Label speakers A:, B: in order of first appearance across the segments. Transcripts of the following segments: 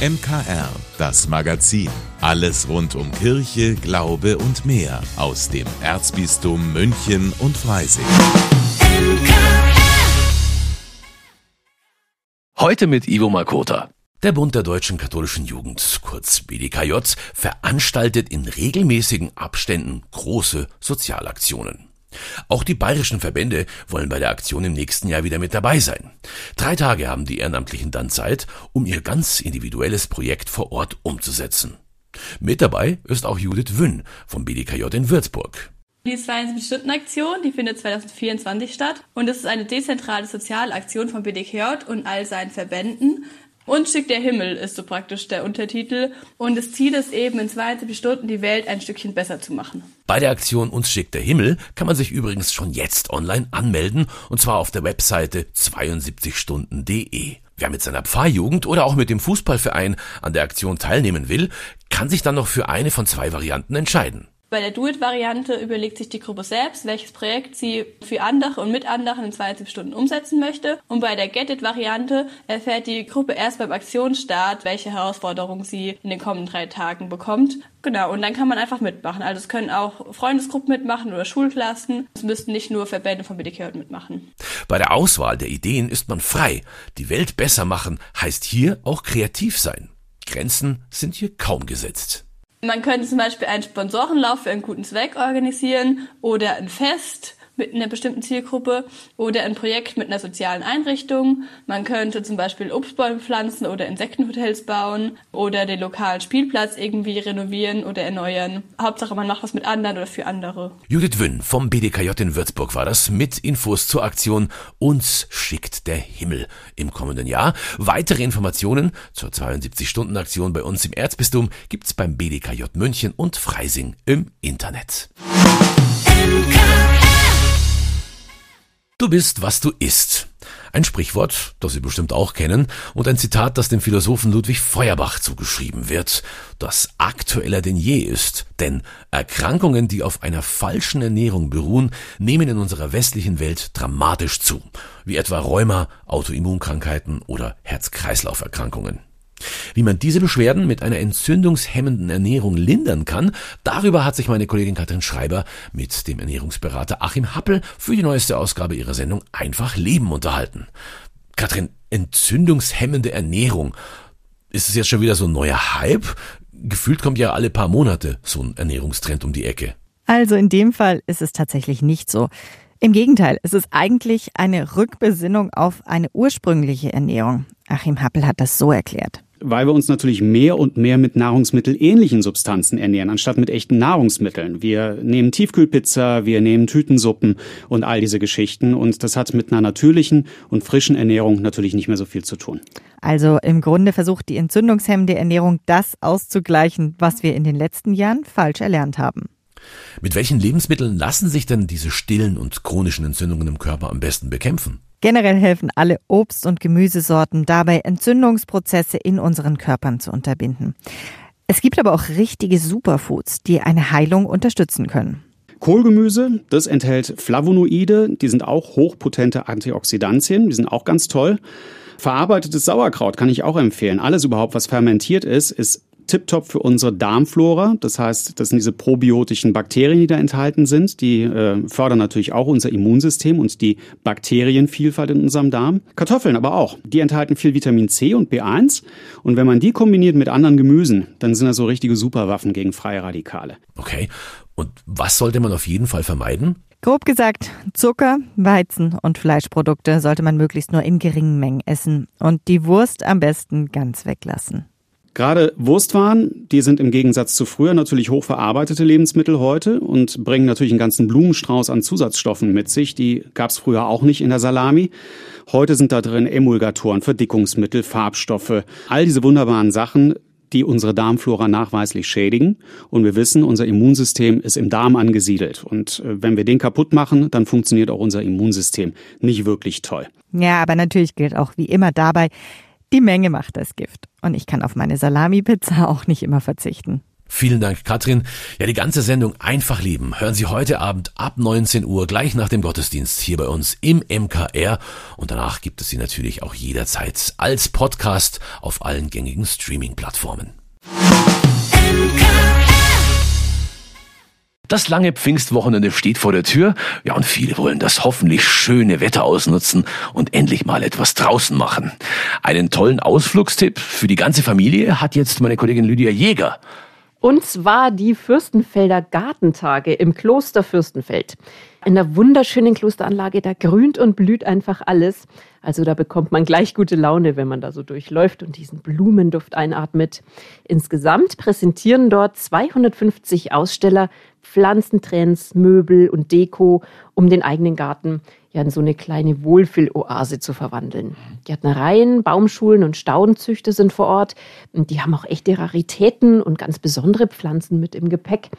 A: MKR, das Magazin. Alles rund um Kirche, Glaube und mehr aus dem Erzbistum München und Freising.
B: Heute mit Ivo Makota. Der Bund der deutschen katholischen Jugend, kurz BDKJ, veranstaltet in regelmäßigen Abständen große Sozialaktionen. Auch die bayerischen Verbände wollen bei der Aktion im nächsten Jahr wieder mit dabei sein. Drei Tage haben die Ehrenamtlichen dann Zeit, um ihr ganz individuelles Projekt vor Ort umzusetzen. Mit dabei ist auch Judith Wünn vom BDKJ in Würzburg.
C: Die 72-Stunden-Aktion, die findet 2024 statt und es ist eine dezentrale Sozialaktion vom BDKJ und all seinen Verbänden und schickt der Himmel ist so praktisch der Untertitel. Und das Ziel ist eben, in 72 Stunden die Welt ein Stückchen besser zu machen.
B: Bei der Aktion Uns schickt der Himmel kann man sich übrigens schon jetzt online anmelden. Und zwar auf der Webseite 72stunden.de. Wer mit seiner Pfarrjugend oder auch mit dem Fußballverein an der Aktion teilnehmen will, kann sich dann noch für eine von zwei Varianten entscheiden.
C: Bei der Do-It-Variante überlegt sich die Gruppe selbst, welches Projekt sie für andere und mit anderen in 72 Stunden umsetzen möchte. Und bei der Get-It-Variante erfährt die Gruppe erst beim Aktionsstart, welche Herausforderungen sie in den kommenden drei Tagen bekommt. Genau, und dann kann man einfach mitmachen. Also es können auch Freundesgruppen mitmachen oder Schulklassen. Es müssten nicht nur Verbände von BDK mitmachen.
B: Bei der Auswahl der Ideen ist man frei. Die Welt besser machen heißt hier auch kreativ sein. Grenzen sind hier kaum gesetzt.
C: Man könnte zum Beispiel einen Sponsorenlauf für einen guten Zweck organisieren oder ein Fest mit einer bestimmten Zielgruppe oder ein Projekt mit einer sozialen Einrichtung. Man könnte zum Beispiel Obstbäume pflanzen oder Insektenhotels bauen oder den lokalen Spielplatz irgendwie renovieren oder erneuern. Hauptsache, man macht was mit anderen oder für andere.
B: Judith Wünn vom BDKJ in Würzburg war das mit Infos zur Aktion Uns schickt der Himmel im kommenden Jahr. Weitere Informationen zur 72-Stunden-Aktion bei uns im Erzbistum gibt's beim BDKJ München und Freising im Internet. Du bist, was du isst. Ein Sprichwort, das Sie bestimmt auch kennen, und ein Zitat, das dem Philosophen Ludwig Feuerbach zugeschrieben wird, das aktueller denn je ist. Denn Erkrankungen, die auf einer falschen Ernährung beruhen, nehmen in unserer westlichen Welt dramatisch zu, wie etwa Rheuma, Autoimmunkrankheiten oder Herz-Kreislauf-Erkrankungen. Wie man diese Beschwerden mit einer entzündungshemmenden Ernährung lindern kann, darüber hat sich meine Kollegin Katrin Schreiber mit dem Ernährungsberater Achim Happel für die neueste Ausgabe ihrer Sendung Einfach Leben unterhalten. Katrin, entzündungshemmende Ernährung. Ist es jetzt schon wieder so ein neuer Hype? Gefühlt kommt ja alle paar Monate so ein Ernährungstrend um die Ecke.
D: Also in dem Fall ist es tatsächlich nicht so. Im Gegenteil, es ist eigentlich eine Rückbesinnung auf eine ursprüngliche Ernährung. Achim Happel hat das so erklärt
E: weil wir uns natürlich mehr und mehr mit nahrungsmittelähnlichen Substanzen ernähren, anstatt mit echten Nahrungsmitteln. Wir nehmen Tiefkühlpizza, wir nehmen Tütensuppen und all diese Geschichten. Und das hat mit einer natürlichen und frischen Ernährung natürlich nicht mehr so viel zu tun.
D: Also im Grunde versucht die entzündungshemmende Ernährung das auszugleichen, was wir in den letzten Jahren falsch erlernt haben.
B: Mit welchen Lebensmitteln lassen sich denn diese stillen und chronischen Entzündungen im Körper am besten bekämpfen?
D: Generell helfen alle Obst- und Gemüsesorten dabei, Entzündungsprozesse in unseren Körpern zu unterbinden. Es gibt aber auch richtige Superfoods, die eine Heilung unterstützen können.
E: Kohlgemüse, das enthält Flavonoide, die sind auch hochpotente Antioxidantien, die sind auch ganz toll. Verarbeitetes Sauerkraut kann ich auch empfehlen. Alles überhaupt, was fermentiert ist, ist tiptop für unsere Darmflora. Das heißt, das sind diese probiotischen Bakterien, die da enthalten sind. Die äh, fördern natürlich auch unser Immunsystem und die Bakterienvielfalt in unserem Darm. Kartoffeln aber auch. Die enthalten viel Vitamin C und B1. Und wenn man die kombiniert mit anderen Gemüsen, dann sind das so richtige Superwaffen gegen freie Radikale.
B: Okay. Und was sollte man auf jeden Fall vermeiden?
D: Grob gesagt, Zucker, Weizen und Fleischprodukte sollte man möglichst nur in geringen Mengen essen und die Wurst am besten ganz weglassen.
E: Gerade Wurstwaren, die sind im Gegensatz zu früher natürlich hochverarbeitete Lebensmittel heute und bringen natürlich einen ganzen Blumenstrauß an Zusatzstoffen mit sich. Die gab es früher auch nicht in der Salami. Heute sind da drin Emulgatoren, Verdickungsmittel, Farbstoffe, all diese wunderbaren Sachen, die unsere Darmflora nachweislich schädigen. Und wir wissen, unser Immunsystem ist im Darm angesiedelt. Und äh, wenn wir den kaputt machen, dann funktioniert auch unser Immunsystem nicht wirklich toll.
D: Ja, aber natürlich gilt auch wie immer dabei, die Menge macht das Gift. Und ich kann auf meine Salami-Pizza auch nicht immer verzichten.
B: Vielen Dank, Katrin. Ja, die ganze Sendung einfach lieben. Hören Sie heute Abend ab 19 Uhr gleich nach dem Gottesdienst hier bei uns im MKR. Und danach gibt es sie natürlich auch jederzeit als Podcast auf allen gängigen Streaming-Plattformen. Das lange Pfingstwochenende steht vor der Tür. Ja, und viele wollen das hoffentlich schöne Wetter ausnutzen und endlich mal etwas draußen machen. Einen tollen Ausflugstipp für die ganze Familie hat jetzt meine Kollegin Lydia Jäger.
F: Und zwar die Fürstenfelder Gartentage im Kloster Fürstenfeld. In der wunderschönen Klosteranlage, da grünt und blüht einfach alles. Also da bekommt man gleich gute Laune, wenn man da so durchläuft und diesen Blumenduft einatmet. Insgesamt präsentieren dort 250 Aussteller Pflanzentrends, Möbel und Deko, um den eigenen Garten ja in so eine kleine Wohlfühloase zu verwandeln. Gärtnereien, Baumschulen und Staudenzüchter sind vor Ort. Die haben auch echte Raritäten und ganz besondere Pflanzen mit im Gepäck.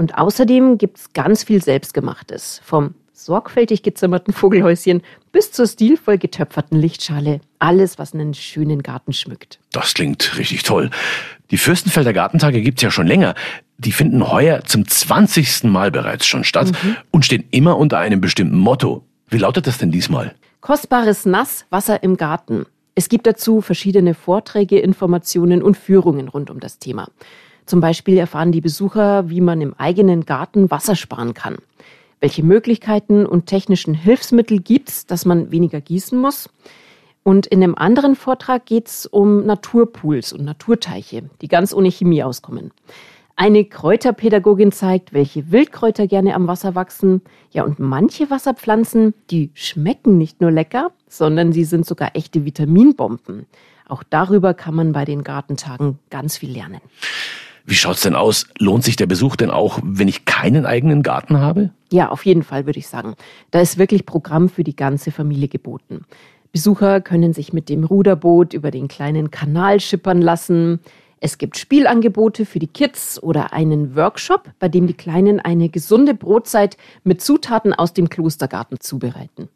F: Und außerdem gibt es ganz viel Selbstgemachtes. Vom sorgfältig gezimmerten Vogelhäuschen bis zur stilvoll getöpferten Lichtschale. Alles, was einen schönen Garten schmückt.
B: Das klingt richtig toll. Die Fürstenfelder Gartentage gibt's ja schon länger. Die finden heuer zum 20. Mal bereits schon statt mhm. und stehen immer unter einem bestimmten Motto. Wie lautet das denn diesmal?
F: Kostbares Nass, Wasser im Garten. Es gibt dazu verschiedene Vorträge, Informationen und Führungen rund um das Thema. Zum Beispiel erfahren die Besucher, wie man im eigenen Garten Wasser sparen kann. Welche Möglichkeiten und technischen Hilfsmittel gibt es, dass man weniger gießen muss? Und in einem anderen Vortrag geht es um Naturpools und Naturteiche, die ganz ohne Chemie auskommen. Eine Kräuterpädagogin zeigt, welche Wildkräuter gerne am Wasser wachsen. Ja, und manche Wasserpflanzen, die schmecken nicht nur lecker, sondern sie sind sogar echte Vitaminbomben. Auch darüber kann man bei den Gartentagen ganz viel lernen.
B: Wie schaut's denn aus? Lohnt sich der Besuch denn auch, wenn ich keinen eigenen Garten habe?
F: Ja, auf jeden Fall würde ich sagen. Da ist wirklich Programm für die ganze Familie geboten. Besucher können sich mit dem Ruderboot über den kleinen Kanal schippern lassen. Es gibt Spielangebote für die Kids oder einen Workshop, bei dem die Kleinen eine gesunde Brotzeit mit Zutaten aus dem Klostergarten zubereiten.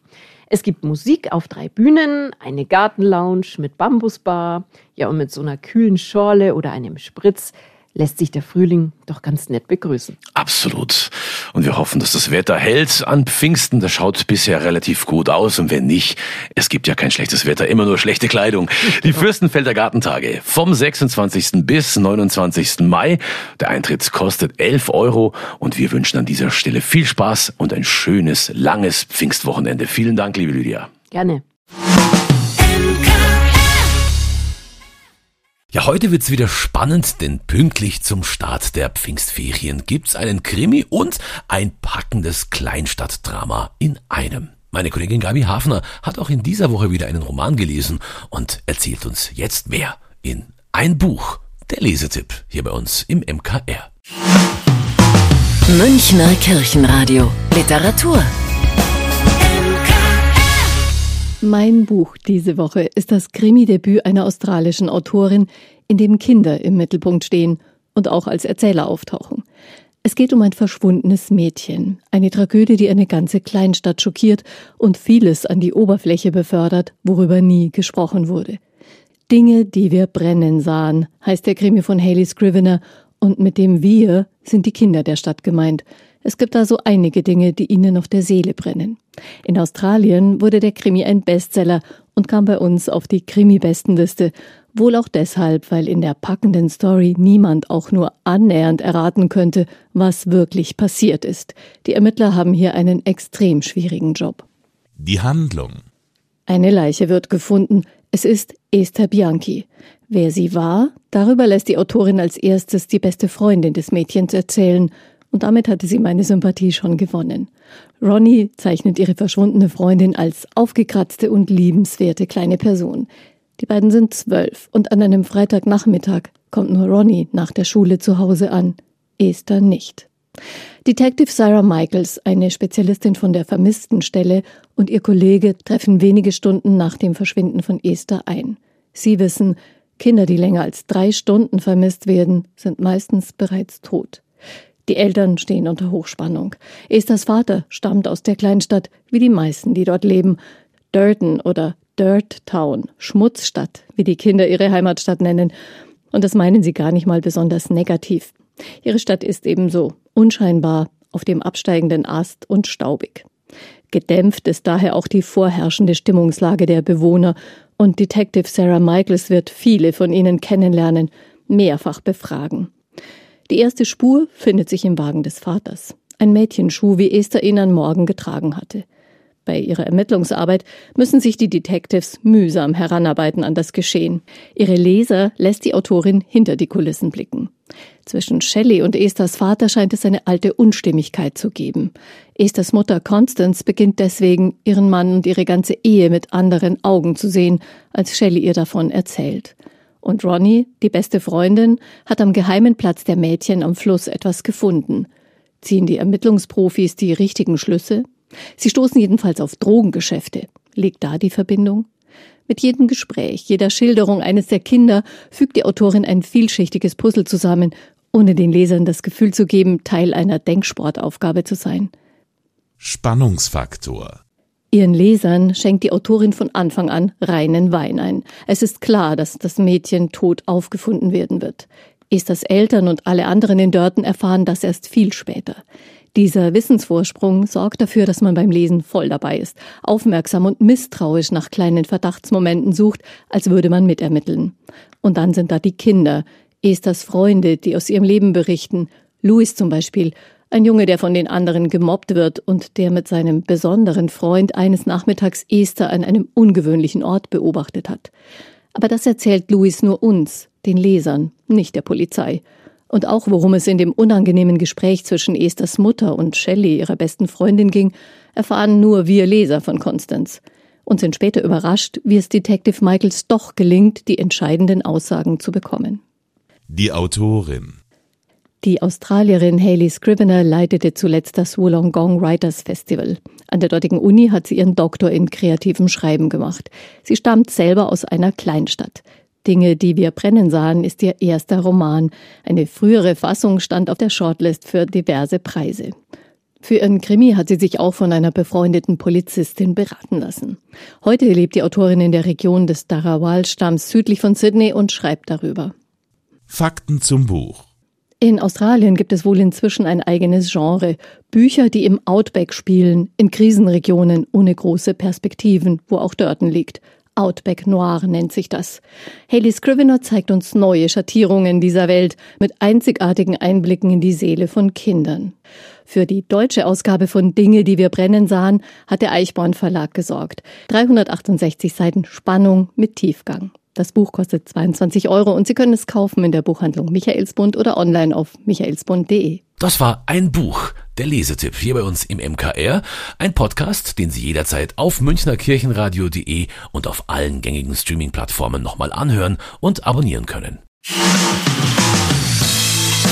F: Es gibt Musik auf drei Bühnen, eine Gartenlounge mit Bambusbar, ja und mit so einer kühlen Schorle oder einem Spritz lässt sich der Frühling doch ganz nett begrüßen.
B: Absolut. Und wir hoffen, dass das Wetter hält an Pfingsten. Das schaut bisher relativ gut aus. Und wenn nicht, es gibt ja kein schlechtes Wetter, immer nur schlechte Kleidung. Die Fürstenfelder Gartentage vom 26. bis 29. Mai. Der Eintritt kostet 11 Euro. Und wir wünschen an dieser Stelle viel Spaß und ein schönes, langes Pfingstwochenende. Vielen Dank, liebe Lydia.
F: Gerne.
B: Ja, heute wird's wieder spannend, denn pünktlich zum Start der Pfingstferien gibt's einen Krimi und ein packendes Kleinstadtdrama in einem. Meine Kollegin Gabi Hafner hat auch in dieser Woche wieder einen Roman gelesen und erzählt uns jetzt mehr in ein Buch. Der Lesetipp hier bei uns im MKR.
G: Münchner Kirchenradio Literatur
H: Mein Buch diese Woche ist das Krimi-Debüt einer australischen Autorin, in dem Kinder im Mittelpunkt stehen und auch als Erzähler auftauchen. Es geht um ein verschwundenes Mädchen, eine Tragödie, die eine ganze Kleinstadt schockiert und vieles an die Oberfläche befördert, worüber nie gesprochen wurde. Dinge, die wir brennen sahen, heißt der Krimi von Haley Scrivener, und mit dem Wir sind die Kinder der Stadt gemeint. Es gibt also einige Dinge, die ihnen auf der Seele brennen. In Australien wurde der Krimi ein Bestseller und kam bei uns auf die Krimi-Bestenliste. Wohl auch deshalb, weil in der packenden Story niemand auch nur annähernd erraten könnte, was wirklich passiert ist. Die Ermittler haben hier einen extrem schwierigen Job.
A: Die Handlung.
H: Eine Leiche wird gefunden. Es ist Esther Bianchi. Wer sie war, darüber lässt die Autorin als erstes die beste Freundin des Mädchens erzählen und damit hatte sie meine Sympathie schon gewonnen. Ronnie zeichnet ihre verschwundene Freundin als aufgekratzte und liebenswerte kleine Person. Die beiden sind zwölf und an einem Freitagnachmittag kommt nur Ronnie nach der Schule zu Hause an, Esther nicht. Detective Sarah Michaels, eine Spezialistin von der Vermisstenstelle, und ihr Kollege treffen wenige Stunden nach dem Verschwinden von Esther ein. Sie wissen, Kinder, die länger als drei Stunden vermisst werden, sind meistens bereits tot. Die Eltern stehen unter Hochspannung. Esthers Vater stammt aus der Kleinstadt, wie die meisten, die dort leben. Durton oder Dirt Town, Schmutzstadt, wie die Kinder ihre Heimatstadt nennen. Und das meinen sie gar nicht mal besonders negativ. Ihre Stadt ist ebenso unscheinbar, auf dem absteigenden Ast und staubig. Gedämpft ist daher auch die vorherrschende Stimmungslage der Bewohner und Detective Sarah Michaels wird viele von ihnen kennenlernen, mehrfach befragen. Die erste Spur findet sich im Wagen des Vaters. Ein Mädchenschuh, wie Esther ihn an Morgen getragen hatte. Bei ihrer Ermittlungsarbeit müssen sich die Detectives mühsam heranarbeiten an das Geschehen. Ihre Leser lässt die Autorin hinter die Kulissen blicken. Zwischen Shelley und Esthers Vater scheint es eine alte Unstimmigkeit zu geben. Esthers Mutter Constance beginnt deswegen, ihren Mann und ihre ganze Ehe mit anderen Augen zu sehen, als Shelley ihr davon erzählt. Und Ronnie, die beste Freundin, hat am geheimen Platz der Mädchen am Fluss etwas gefunden. Ziehen die Ermittlungsprofis die richtigen Schlüsse? Sie stoßen jedenfalls auf Drogengeschäfte. Liegt da die Verbindung? Mit jedem Gespräch, jeder Schilderung eines der Kinder fügt die Autorin ein vielschichtiges Puzzle zusammen, ohne den Lesern das Gefühl zu geben, Teil einer Denksportaufgabe zu sein.
A: Spannungsfaktor.
H: Ihren Lesern schenkt die Autorin von Anfang an reinen Wein ein. Es ist klar, dass das Mädchen tot aufgefunden werden wird. Esthers Eltern und alle anderen in Dörten erfahren das erst viel später. Dieser Wissensvorsprung sorgt dafür, dass man beim Lesen voll dabei ist, aufmerksam und misstrauisch nach kleinen Verdachtsmomenten sucht, als würde man mitermitteln. Und dann sind da die Kinder, Esthers Freunde, die aus ihrem Leben berichten. Louis zum Beispiel, ein Junge, der von den anderen gemobbt wird und der mit seinem besonderen Freund eines Nachmittags Esther an einem ungewöhnlichen Ort beobachtet hat. Aber das erzählt Louis nur uns, den Lesern, nicht der Polizei. Und auch worum es in dem unangenehmen Gespräch zwischen Esthers Mutter und Shelley, ihrer besten Freundin, ging, erfahren nur wir Leser von Constance und sind später überrascht, wie es Detective Michaels doch gelingt, die entscheidenden Aussagen zu bekommen.
A: Die Autorin.
H: Die Australierin Hayley Scrivener leitete zuletzt das Wollongong Writers Festival. An der dortigen Uni hat sie ihren Doktor in kreativem Schreiben gemacht. Sie stammt selber aus einer Kleinstadt. Dinge, die wir brennen sahen, ist ihr erster Roman. Eine frühere Fassung stand auf der Shortlist für diverse Preise. Für ihren Krimi hat sie sich auch von einer befreundeten Polizistin beraten lassen. Heute lebt die Autorin in der Region des Darawal-Stamms südlich von Sydney und schreibt darüber.
A: Fakten zum Buch.
H: In Australien gibt es wohl inzwischen ein eigenes Genre. Bücher, die im Outback spielen, in Krisenregionen ohne große Perspektiven, wo auch Dörten liegt. Outback Noir nennt sich das. Haley Scrivener zeigt uns neue Schattierungen dieser Welt mit einzigartigen Einblicken in die Seele von Kindern. Für die deutsche Ausgabe von Dinge, die wir brennen sahen, hat der Eichborn Verlag gesorgt. 368 Seiten Spannung mit Tiefgang. Das Buch kostet 22 Euro und Sie können es kaufen in der Buchhandlung Michaelsbund oder online auf michaelsbund.de.
B: Das war ein Buch, der Lesetipp hier bei uns im MKR, ein Podcast, den Sie jederzeit auf münchnerkirchenradio.de und auf allen gängigen Streaming-Plattformen nochmal anhören und abonnieren können.